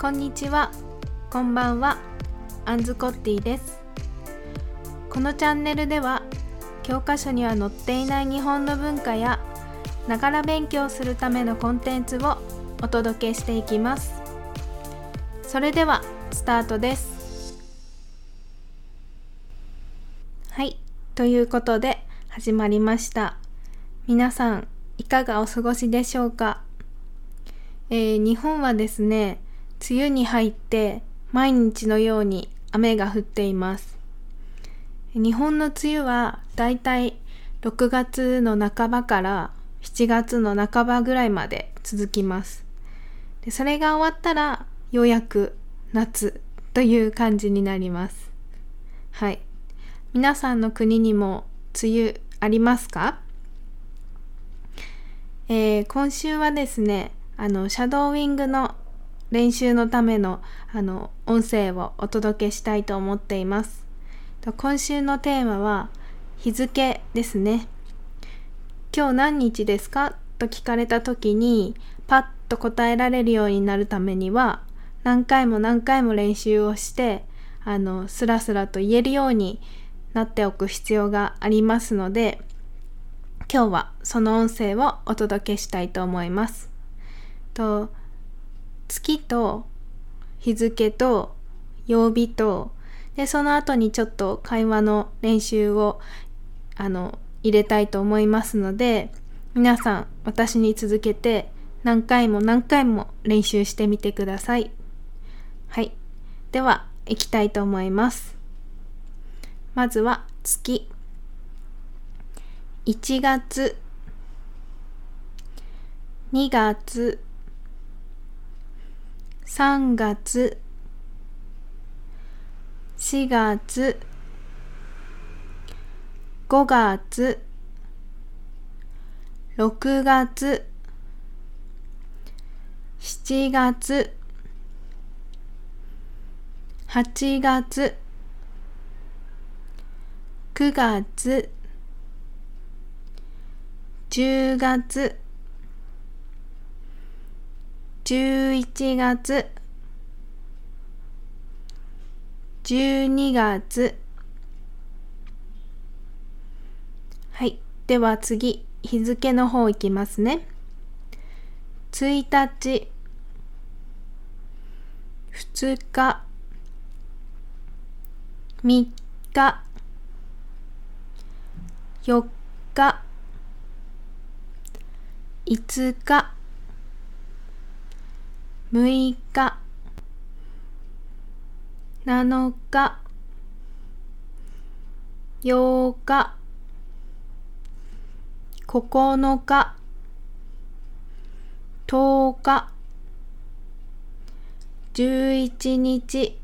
こんにちは。こんばんは。アンズコッティです。このチャンネルでは教科書には載っていない日本の文化やながら勉強するためのコンテンツをお届けしていきます。それではスタートです。はい。ということで始まりました。皆さんいかがお過ごしでしょうか？えー、日本はですね、梅雨に入って毎日のように雨が降っています。日本の梅雨はだいたい6月の半ばから7月の半ばぐらいまで続きます。でそれが終わったらようやく夏という感じになります。はい。皆さんの国にも梅雨ありますか？えー、今週はですね、あの、シャドーウィングの練習のための、あの、音声をお届けしたいと思っています。今週のテーマは、日付ですね。今日何日ですか？と聞かれた時に、パッと答えられるようになるためには、何回も何回も練習をして、あの、スラスラと言えるようになっておく必要がありますので、今日はその音声をお届けしたいと思います。と月と日付と曜日とでその後にちょっと会話の練習をあの入れたいと思いますので皆さん私に続けて何回も何回も練習してみてください。はい。では、行きたいと思います。まずは月。1月、2月、3月4月5月6月7月8月9月10月。11月。12月。はい。では次。日付の方いきますね。1日。2日。3日。4日。5日。6日。7日。8日。9日。10日。11日。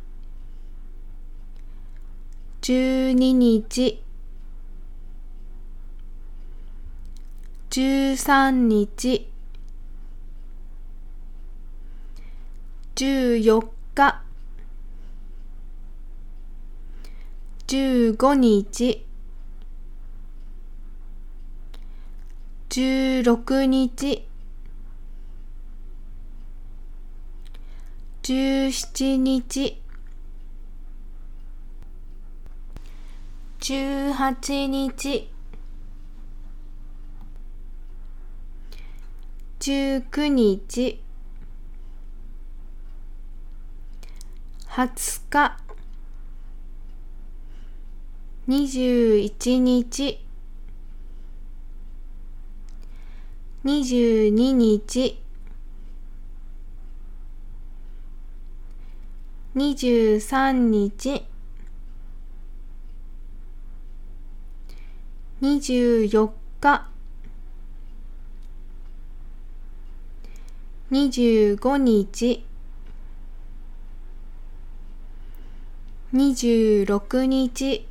12日。13日。14日。15日。16日。17日。18日。19日。20日。21日。22日。23日。24日。25日。26日。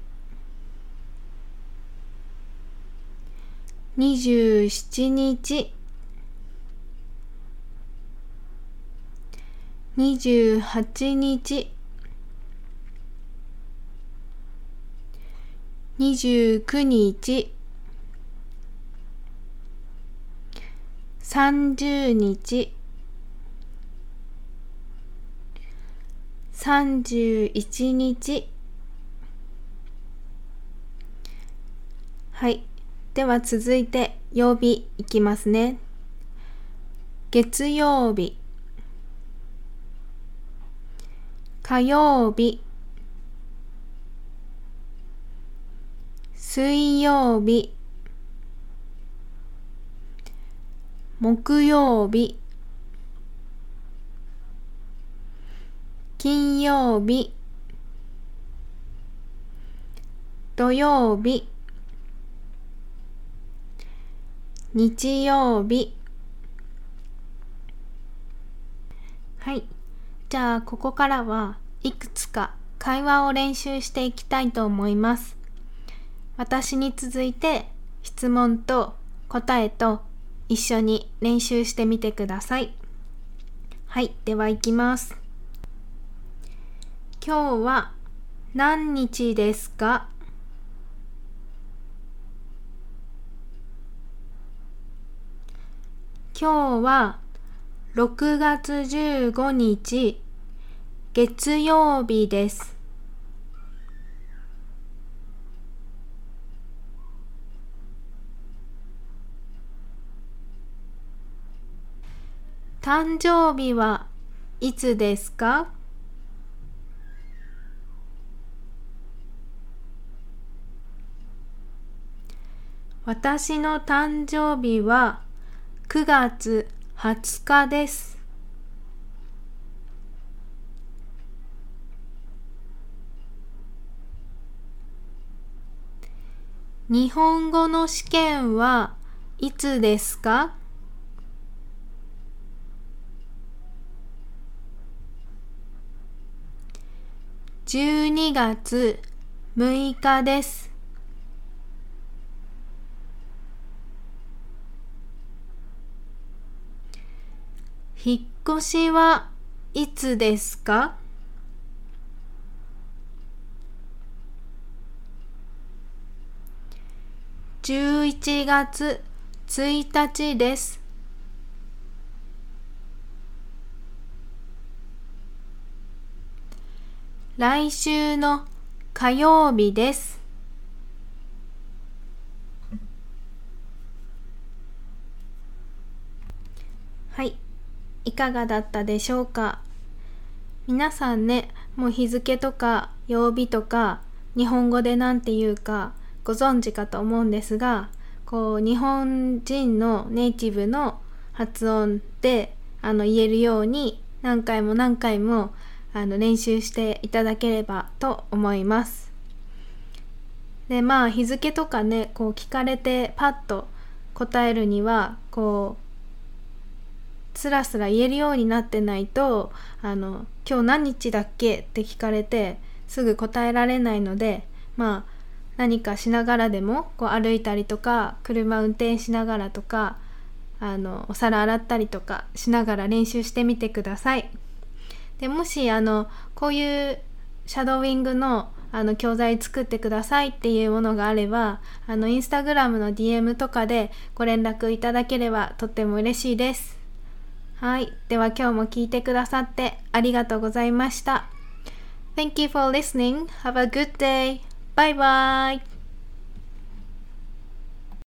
27日。28日。29日。30日。31日。はい。では続いて曜日いきますね。月曜日。火曜日。水曜日。木曜日。金曜日。土曜日。日曜日。はい。じゃあここからはいくつか会話を練習していきたいと思います。私に続いて質問と答えと一緒に練習してみてください。はい。では行きます。今日は何日ですか？今日は6月15日月曜日です。誕生日はいつですか？私の誕生日は9月20日です。日本語の試験はいつですか？12月6日です。引っ越しはいつですか？11月1日です。来週の火曜日です。はい。いかがだったでしょうか？皆さんねもう日付とか曜日とか日本語で何て言うかご存知かと思うんですがこう日本人のネイティブの発音であの言えるように何回も何回もあの練習していただければと思います。でまあ日付とかねこう聞かれてパッと答えるにはこうスラスラ言えるようになってないとあの今日何日だっけ？って聞かれてすぐ答えられないのでまあ何かしながらでもこう歩いたりとか車運転しながらとかあのお皿洗ったりとかしながら練習してみてください。でもしあのこういうシャドウィングのあの教材作ってくださいっていうものがあればあのインスタグラムの DM とかでご連絡いただければとっても嬉しいです。はい。では今日も聞いてくださってありがとうございました。Thank you for listening. Have a good day. Bye bye.